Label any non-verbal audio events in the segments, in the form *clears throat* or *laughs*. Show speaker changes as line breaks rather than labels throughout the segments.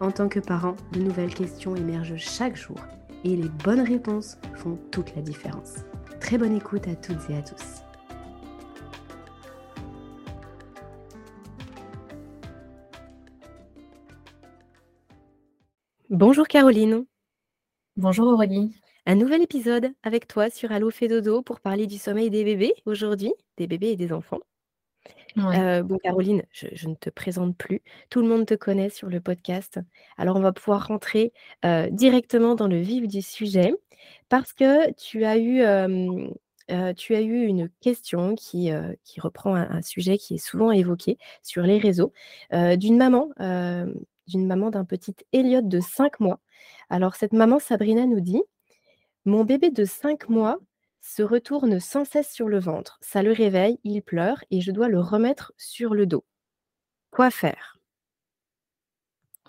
en tant que parent, de nouvelles questions émergent chaque jour et les bonnes réponses font toute la différence. Très bonne écoute à toutes et à tous. Bonjour Caroline.
Bonjour Aurélie.
Un nouvel épisode avec toi sur Allo fait dodo pour parler du sommeil des bébés aujourd'hui, des bébés et des enfants. Bon Caroline, je ne te présente plus. Tout le monde te connaît sur le podcast. Alors on va pouvoir rentrer, directement dans le vif du sujet parce que tu as eu, tu as eu une question qui, qui reprend un sujet qui est souvent évoqué sur les réseaux, d'une maman, d'une maman d'un petit Elliot de 5 mois. Alors cette maman Sabrina nous dit: «Mon bébé de 5 mois se retourne sans cesse sur le ventre. Ça le réveille, il pleure et je dois le remettre sur le dos. Quoi faire?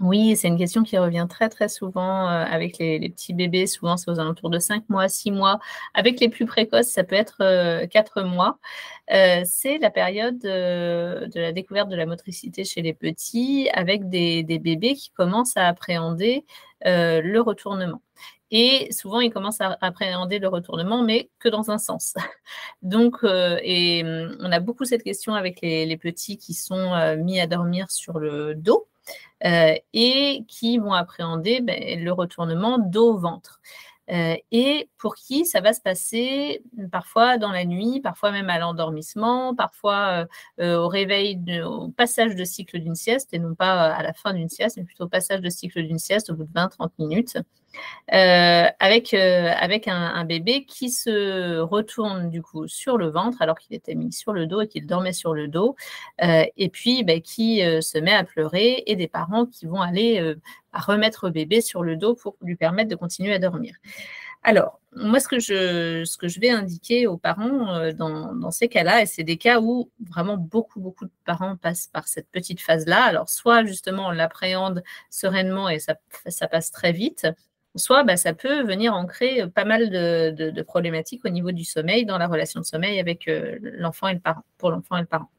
Oui, c'est une question qui revient très très souvent euh, avec les, petits bébés. Souvent, c'est aux alentours de 5 mois, 6 mois. Avec les plus précoces, ça peut être 4 euh, mois. Euh, c'est la période de la découverte de la motricité chez les petits avec des, bébés qui commencent à appréhender le retournement. Et souvent, ils commencent à appréhender le retournement, mais que dans un sens. *laughs* Donc, euh, et hum, on a beaucoup cette question avec les, petits qui sont euh, mis à dormir sur le dos euh, et qui vont appréhender ben, le retournement dos-ventre. Euh, et pour qui ça va se passer parfois dans la nuit, parfois même à l'endormissement, parfois euh, euh, au réveil, au passage de cycle d'une sieste, et non pas à la fin d'une sieste, mais plutôt au passage de cycle d'une sieste au bout de 20-30 minutes, avec, avec un, bébé qui se retourne du coup sur le ventre alors qu'il était mis sur le dos et qu'il dormait sur le dos, et puis ben, qui se met à pleurer, et des parents qui vont aller à remettre bébé sur le dos pour lui permettre de continuer à dormir. Alors, moi, ce que je, ce que je vais indiquer aux parents euh, dans, ces cas-là, et c'est des cas où vraiment beaucoup, beaucoup de parents passent par cette petite phase-là. Alors, soit justement, on l'appréhende sereinement et ça, ça passe très vite, soit bah, ça peut venir ancrer pas mal de, problématiques au niveau du sommeil, dans la relation de sommeil avec euh, l'enfant et le parent, pour l'enfant et le parent.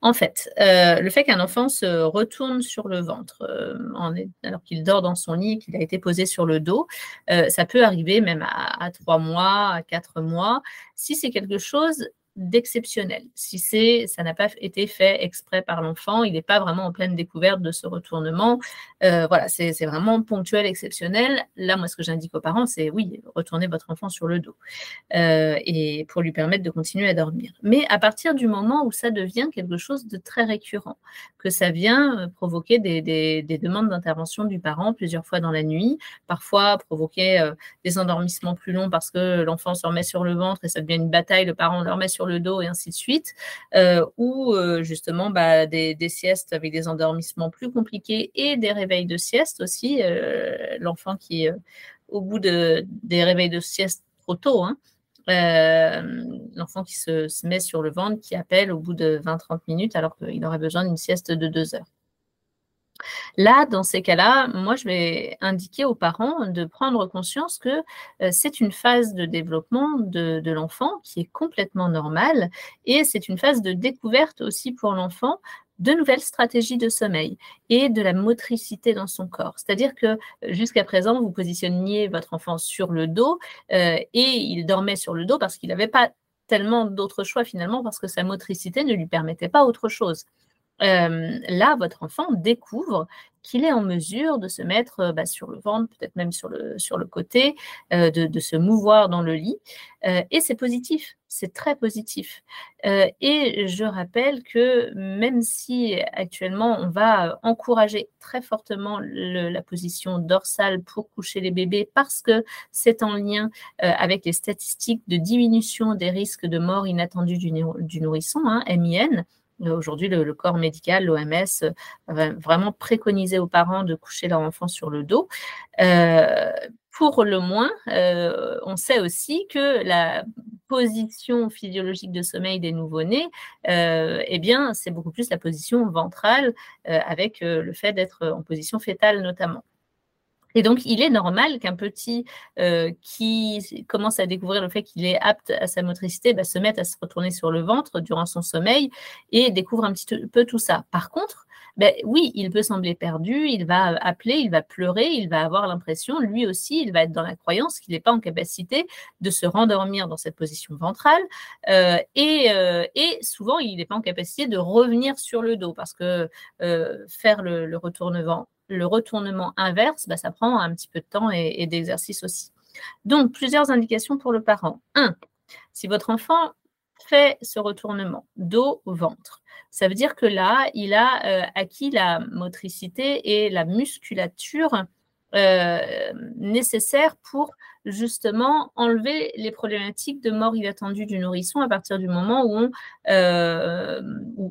En fait, euh, le fait qu'un enfant se retourne sur le ventre euh, alors qu'il dort dans son lit, qu'il a été posé sur le dos, euh, ça peut arriver même à, trois mois, à quatre mois. Si c'est quelque chose d'exceptionnel. Si c'est, ça n'a pas été fait exprès par l'enfant, il n'est pas vraiment en pleine découverte de ce retournement. Euh, voilà, c'est vraiment ponctuel, exceptionnel. Là, moi, ce que j'indique aux parents, c'est oui, retournez votre enfant sur le dos euh, et pour lui permettre de continuer à dormir. Mais à partir du moment où ça devient quelque chose de très récurrent, que ça vient euh, provoquer des, des, demandes d'intervention du parent plusieurs fois dans la nuit, parfois provoquer des endormissements plus longs parce que l'enfant se remet sur le ventre et ça devient une bataille, le parent le remet sur le dos et ainsi de suite, euh, ou euh, justement bah, des, siestes avec des endormissements plus compliqués et des réveils de sieste aussi. Euh, l'enfant qui, au bout de, des réveils de sieste trop tôt, hein, l'enfant qui se, se, met sur le ventre, qui appelle au bout de 20-30 minutes alors qu'il aurait besoin d'une sieste de deux heures. Là, dans ces cas-là, moi, je vais indiquer aux parents de prendre conscience que euh, c'est une phase de développement de, l'enfant qui est complètement normale et c'est une phase de découverte aussi pour l'enfant de nouvelles stratégies de sommeil et de la motricité dans son corps. C'est-à-dire que jusqu'à présent, vous positionniez votre enfant sur le dos euh, et il dormait sur le dos parce qu'il n'avait pas tellement d'autres choix finalement parce que sa motricité ne lui permettait pas autre chose. Euh, là, votre enfant découvre qu'il est en mesure de se mettre bah, sur le ventre, peut-être même sur le, côté, de, se mouvoir dans le lit. et c'est positif, c'est très positif. et je rappelle que même si actuellement on va encourager très fortement la position dorsale pour coucher les bébés parce que c'est en lien avec les statistiques de diminution des risques de mort inattendue du, nourrisson, hein, MIN, Aujourd'hui, le, corps médical, l'OMS, euh, va vraiment préconiser aux parents de coucher leur enfant sur le dos. Euh, pour le moins, euh, on sait aussi que la position physiologique de sommeil des nouveau-nés, eh bien, c'est beaucoup plus la position ventrale, avec le fait d'être en position fétale notamment. Et donc, il est normal qu'un petit euh, qui commence à découvrir le fait qu'il est apte à sa motricité bah, se mette à se retourner sur le ventre durant son sommeil et découvre un petit peu tout ça. Par contre, ben, oui, il peut sembler perdu, il va appeler, il va pleurer, il va avoir l'impression, lui aussi, il va être dans la croyance qu'il n'est pas en capacité de se rendormir dans cette position ventrale euh, et, euh, et, souvent, il n'est pas en capacité de revenir sur le dos parce que faire le, le retournement le retournement inverse, bah, ça prend un petit peu de temps et, d'exercice aussi. Donc, plusieurs indications pour le parent. Un, si votre enfant fait ce retournement dos ventre, ça veut dire que là, il a euh, acquis la motricité et la musculature euh, nécessaire pour justement enlever les problématiques de mort inattendue du nourrisson à partir du moment où, euh,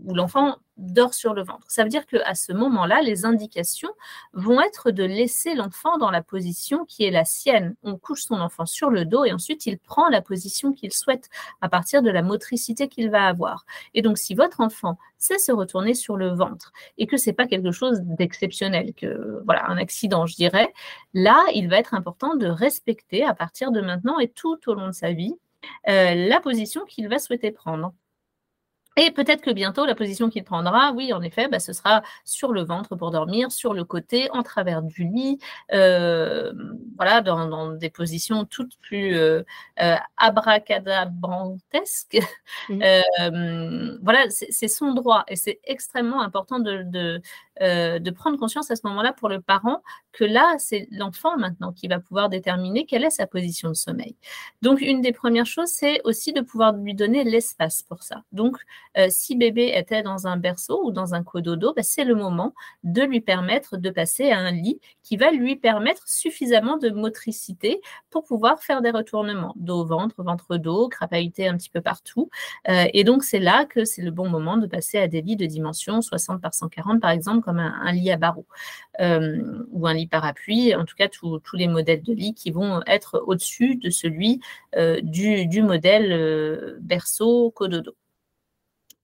l'enfant dort sur le ventre. Ça veut dire qu'à ce moment-là, les indications vont être de laisser l'enfant dans la position qui est la sienne. On couche son enfant sur le dos et ensuite il prend la position qu'il souhaite à partir de la motricité qu'il va avoir. Et donc, si votre enfant sait se retourner sur le ventre et que c'est pas quelque chose d'exceptionnel, que voilà un accident, je dirais, là, il va être important de respecter à partir de maintenant et tout au long de sa vie euh, la position qu'il va souhaiter prendre. Et peut-être que bientôt, la position qu'il prendra, oui, en effet, bah, ce sera sur le ventre pour dormir, sur le côté, en travers du lit, euh, voilà, dans, des positions toutes plus euh, euh abracadabrantesques. Mmh. *laughs* Euh, voilà, c'est son droit et c'est extrêmement important de, de, de, prendre conscience à ce moment-là pour le parent que là, c'est l'enfant maintenant qui va pouvoir déterminer quelle est sa position de sommeil. Donc, une des premières choses, c'est aussi de pouvoir lui donner l'espace pour ça. Donc, euh, si bébé était dans un berceau ou dans un cododo, bah, c'est le moment de lui permettre de passer à un lit qui va lui permettre suffisamment de motricité pour pouvoir faire des retournements dos, ventre, ventre, dos, crapahuter un petit peu partout. Euh, et donc, c'est là que c'est le bon moment de passer à des lits de dimension 60 par 140, par exemple, comme un, lit à barreaux euh, ou un lit parapluie, en tout cas tous les modèles de lit qui vont être au-dessus de celui du, du, modèle berceau cododo.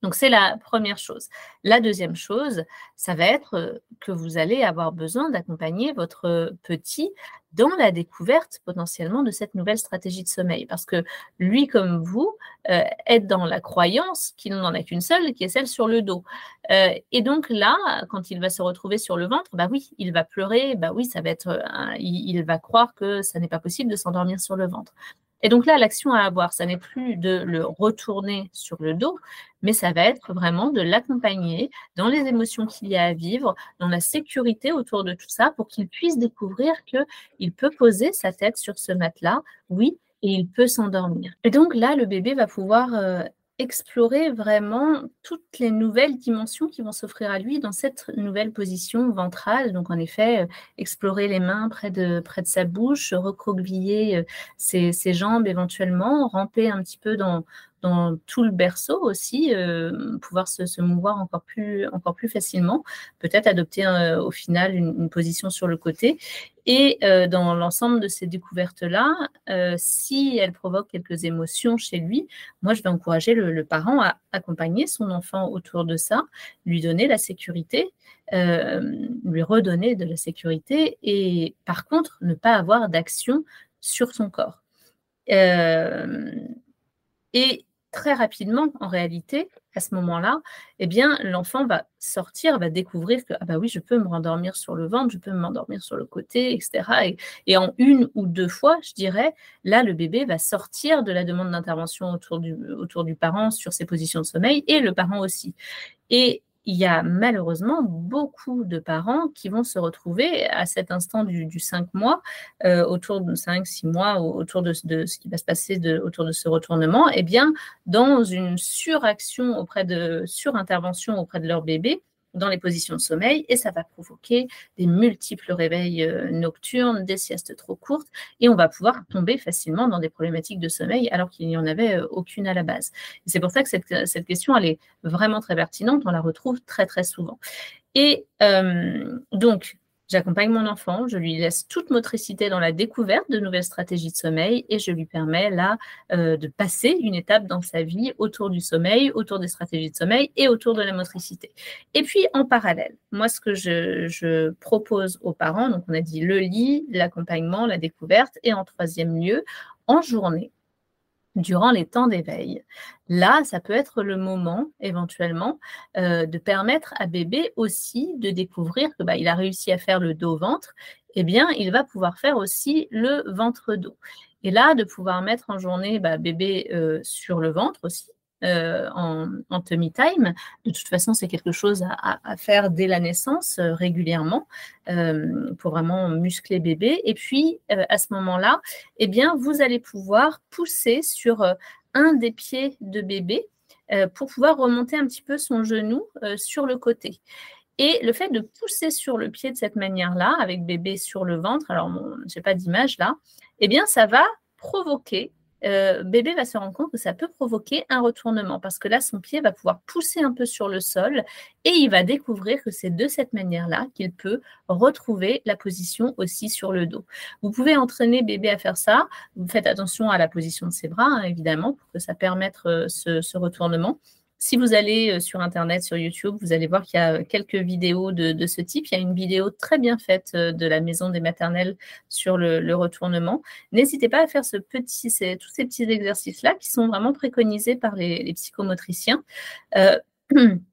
Donc, c'est la première chose. La deuxième chose, ça va être euh, que vous allez avoir besoin d'accompagner votre petit dans la découverte potentiellement de cette nouvelle stratégie de sommeil. Parce que lui, comme vous, euh, est dans la croyance qu'il n'en a qu'une seule, qui est celle sur le dos. Euh, et donc là, quand il va se retrouver sur le ventre, bah oui, il va pleurer, bah oui, ça va être, il, va croire que ça n'est pas possible de s'endormir sur le ventre. Et donc là, l'action à avoir, ça n'est plus de le retourner sur le dos, mais ça va être vraiment de l'accompagner dans les émotions qu'il y a à vivre, dans la sécurité autour de tout ça, pour qu'il puisse découvrir qu'il peut poser sa tête sur ce matelas, oui, et il peut s'endormir. Et donc là, le bébé va pouvoir euh, explorer vraiment toutes les nouvelles dimensions qui vont s'offrir à lui dans cette nouvelle position ventrale. Donc, en effet, euh, explorer les mains près de, sa bouche, recroqueviller euh, ses, ses, jambes éventuellement, ramper un petit peu dans, dans tout le berceau aussi, euh, pouvoir se, mouvoir encore plus, encore plus facilement, peut-être adopter euh, au final une, position sur le côté. Et euh, dans l'ensemble de ces découvertes-là, si elles provoquent quelques émotions chez lui, moi, je vais encourager le, parent à accompagner son enfant autour de ça, lui donner la sécurité, lui redonner de la sécurité et par contre, ne pas avoir d'action sur son corps. et très rapidement, en réalité, à ce moment-là, eh bien, l'enfant va sortir, va découvrir que, ah bah oui, je peux me rendormir sur le ventre, je peux m'endormir sur le côté, etc. Et, en une ou deux fois, je dirais, là, le bébé va sortir de la demande d'intervention autour du, autour du parent sur ses positions de sommeil et le parent aussi. Et il y a malheureusement beaucoup de parents qui vont se retrouver à cet instant du, 5 mois, euh, autour de 5-6 mois, autour de, ce qui va se passer autour de ce retournement, et eh bien, dans une suraction auprès de, surintervention auprès de leur bébé, dans les positions de sommeil et ça va provoquer des multiples réveils euh, nocturnes, des siestes trop courtes et on va pouvoir tomber facilement dans des problématiques de sommeil alors qu'il n'y en avait euh, aucune à la base. C'est pour ça que cette, cette, question, elle est vraiment très pertinente, on la retrouve très très souvent. Et euh, donc, J'accompagne mon enfant, je lui laisse toute motricité dans la découverte de nouvelles stratégies de sommeil et je lui permets là euh, de passer une étape dans sa vie autour du sommeil, autour des stratégies de sommeil et autour de la motricité. Et puis en parallèle, moi ce que je, je propose aux parents, donc on a dit le lit, l'accompagnement, la découverte et en troisième lieu, en journée, durant les temps d'éveil. Là, ça peut être le moment éventuellement euh, de permettre à bébé aussi de découvrir que bah, il a réussi à faire le dos-ventre, eh bien, il va pouvoir faire aussi le ventre-dos. Et là, de pouvoir mettre en journée bah, bébé euh, sur le ventre aussi, euh, en, tummy time. De toute façon, c'est quelque chose à, faire dès la naissance euh, régulièrement euh, pour vraiment muscler bébé. Et puis, à ce moment-là, eh bien, vous allez pouvoir pousser sur un des pieds de bébé pour pouvoir remonter un petit peu son genou sur le côté. Et le fait de pousser sur le pied de cette manière-là, avec bébé sur le ventre, alors je n'ai pas d'image là, eh bien, ça va provoquer euh, bébé va se rendre compte que ça peut provoquer un retournement parce que là, son pied va pouvoir pousser un peu sur le sol et il va découvrir que c'est de cette manière-là qu'il peut retrouver la position aussi sur le dos. Vous pouvez entraîner bébé à faire ça. Vous faites attention à la position de ses bras, hein, évidemment, pour que ça permette euh, ce retournement. Si vous allez euh, sur Internet, sur YouTube, vous allez voir qu'il y a quelques vidéos de, ce type. Il y a une vidéo très bien faite euh, de la maison des maternelles sur le, retournement. N'hésitez pas à faire tous ces petits exercices-là qui sont vraiment préconisés par les, psychomotriciens. Euh, *clears throat*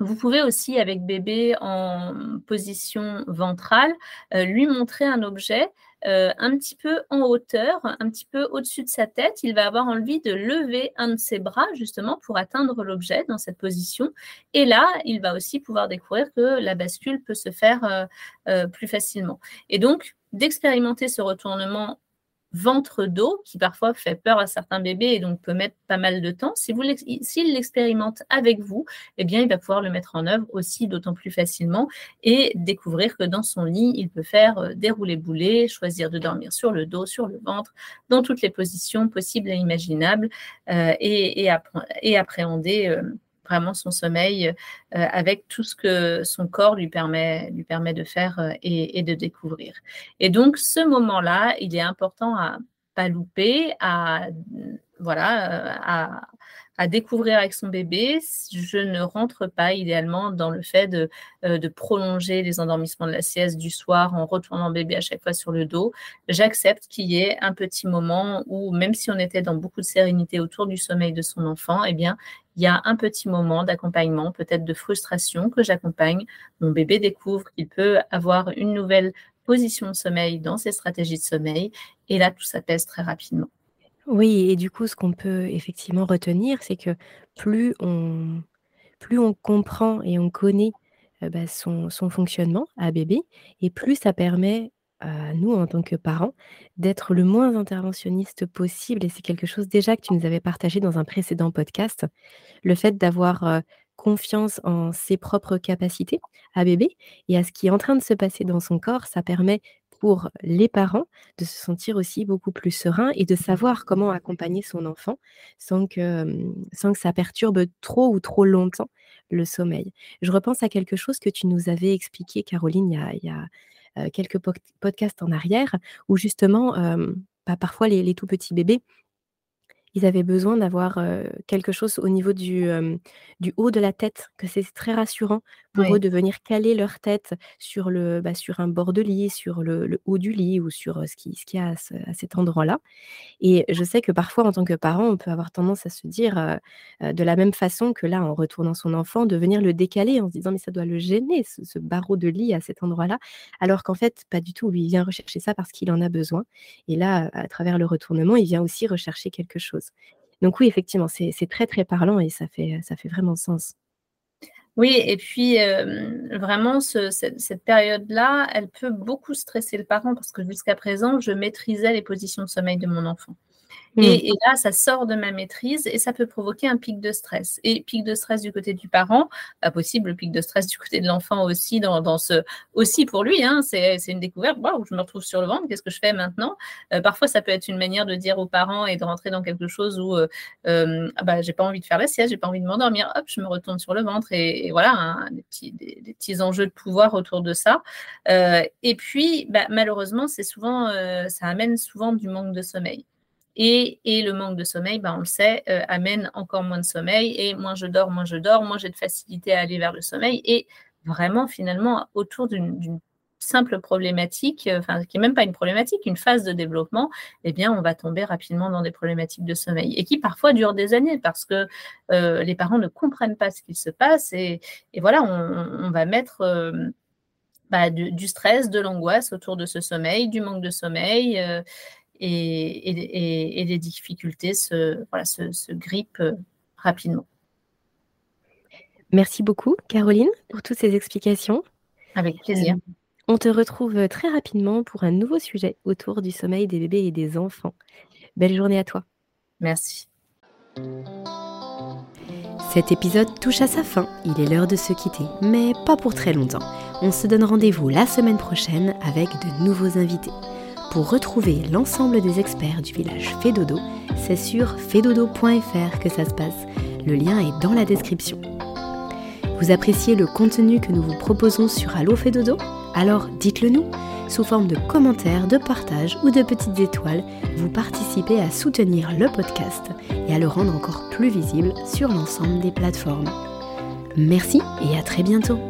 vous pouvez aussi, avec bébé en position ventrale, lui montrer un objet euh, un petit peu en hauteur, un petit peu au-dessus de sa tête. Il va avoir envie de lever un de ses bras justement pour atteindre l'objet dans cette position. Et là, il va aussi pouvoir découvrir que la bascule peut se faire euh, euh, plus facilement. Et donc, d'expérimenter ce retournement ventre-dos, qui parfois fait peur à certains bébés et donc peut mettre pas mal de temps, s'il l'expérimente avec vous, eh bien, il va pouvoir le mettre en œuvre aussi d'autant plus facilement et découvrir que dans son lit, il peut faire euh, dérouler boulet, choisir de dormir sur le dos, sur le ventre, dans toutes les positions possibles et imaginables euh, et, et, appréhender euh, vraiment son sommeil euh, avec tout ce que son corps lui permet, lui permet de faire euh, et, de découvrir. Et donc, ce moment-là, il est important à pas louper, à, voilà, euh, à, découvrir avec son bébé. Je ne rentre pas idéalement dans le fait de, de prolonger les endormissements de la sieste du soir en retournant bébé à chaque fois sur le dos. J'accepte qu'il y ait un petit moment où, même si on était dans beaucoup de sérénité autour du sommeil de son enfant, eh bien, il y a un petit moment d'accompagnement, peut-être de frustration que j'accompagne. Mon bébé découvre qu'il peut avoir une nouvelle position de sommeil dans ses stratégies de sommeil. Et là, tout s'apaise très rapidement.
Oui et du coup, ce qu'on peut effectivement retenir, c'est que plus on plus on comprend et on connaît, bah, son son fonctionnement à bébé et plus ça permet nous, en tant que parents, d'être le moins interventionniste possible et c'est quelque chose déjà que tu nous avais partagé dans un précédent podcast. Le fait d'avoir, confiance en ses propres capacités à bébé et à ce qui est en train de se passer dans son corps, ça permet pour les parents de se sentir aussi beaucoup plus serein et de savoir comment accompagner son enfant sans que, sans que ça perturbe trop ou trop longtemps le sommeil. Je repense à quelque chose que tu nous avais expliqué, Caroline, il y a, quelques podcasts en arrière, où justement, bah, parfois les tout petits bébés ils avaient besoin d'avoir quelque chose au niveau du, du haut de la tête, que c'est très rassurant pour eux de venir caler leur tête sur, le, bah, sur un bord de lit, sur le, haut du lit ou sur ce qu'il ce y a à, cet endroit-là. Et je sais que parfois, en tant que parent, on peut avoir tendance à se dire de la même façon que là, en retournant son enfant, de venir le décaler en se disant mais ça doit le gêner, ce, barreau de lit à cet endroit-là, alors qu'en fait, pas du tout. Il vient rechercher ça parce qu'il en a besoin. Et là, à travers le retournement, il vient aussi rechercher quelque chose. Donc oui, effectivement, c'est très, très parlant et ça fait, ça fait vraiment sens.
Oui, et puis euh, vraiment, cette, période-là, elle peut beaucoup stresser le parent parce que jusqu'à présent, je maîtrisais les positions de sommeil de mon enfant. Mmh. Et, là, ça sort de ma maîtrise et ça peut provoquer un pic de stress. Et pic de stress du côté du parent, pas possible, pic de stress du côté de l'enfant aussi, dans, ce, aussi pour lui, hein, c'est une découverte. Waouh, je me retrouve sur le ventre, qu'est-ce que je fais maintenant? Euh, Parfois, ça peut être une manière de dire aux parents et de rentrer dans quelque chose où euh, euh, ah bah, j'ai pas envie de faire la sieste, j'ai pas envie de m'endormir, hop, je me retourne sur le ventre et, voilà, hein, des, petits, enjeux de pouvoir autour de ça. et puis, bah, malheureusement, souvent, ça amène souvent du manque de sommeil. Et, le manque de sommeil, ben, on le sait, euh, amène encore moins de sommeil. Et moins je dors, moins je dors, moins j'ai de facilité à aller vers le sommeil. Et vraiment, finalement, autour d'une simple problématique, euh, enfin, qui n'est même pas une problématique, une phase de développement, eh bien, on va tomber rapidement dans des problématiques de sommeil et qui parfois durent des années parce que euh, les parents ne comprennent pas ce qu'il se passe et, voilà, on, va mettre bah, du, stress, de l'angoisse autour de ce sommeil, du manque de sommeil et, les difficultés se, voilà, se, grippent euh, rapidement.
Merci beaucoup, Caroline, pour toutes ces explications.
Avec plaisir. Euh,
on te retrouve très rapidement pour un nouveau sujet autour du sommeil des bébés et des enfants. Belle journée à toi.
Merci.
Cet épisode touche à sa fin, il est l'heure de se quitter, mais pas pour très longtemps. On se donne rendez-vous la semaine prochaine avec de nouveaux invités. Pour retrouver l'ensemble des experts du village Fédodo, c'est sur fedodo.fr que ça se passe. Le lien est dans la description. Vous appréciez le contenu que nous vous proposons sur Allo Fédodo? Alors dites-le nous. Sous forme de commentaires, de partages ou de petites étoiles, vous participez à soutenir le podcast et à le rendre encore plus visible sur l'ensemble des plateformes. Merci et à très bientôt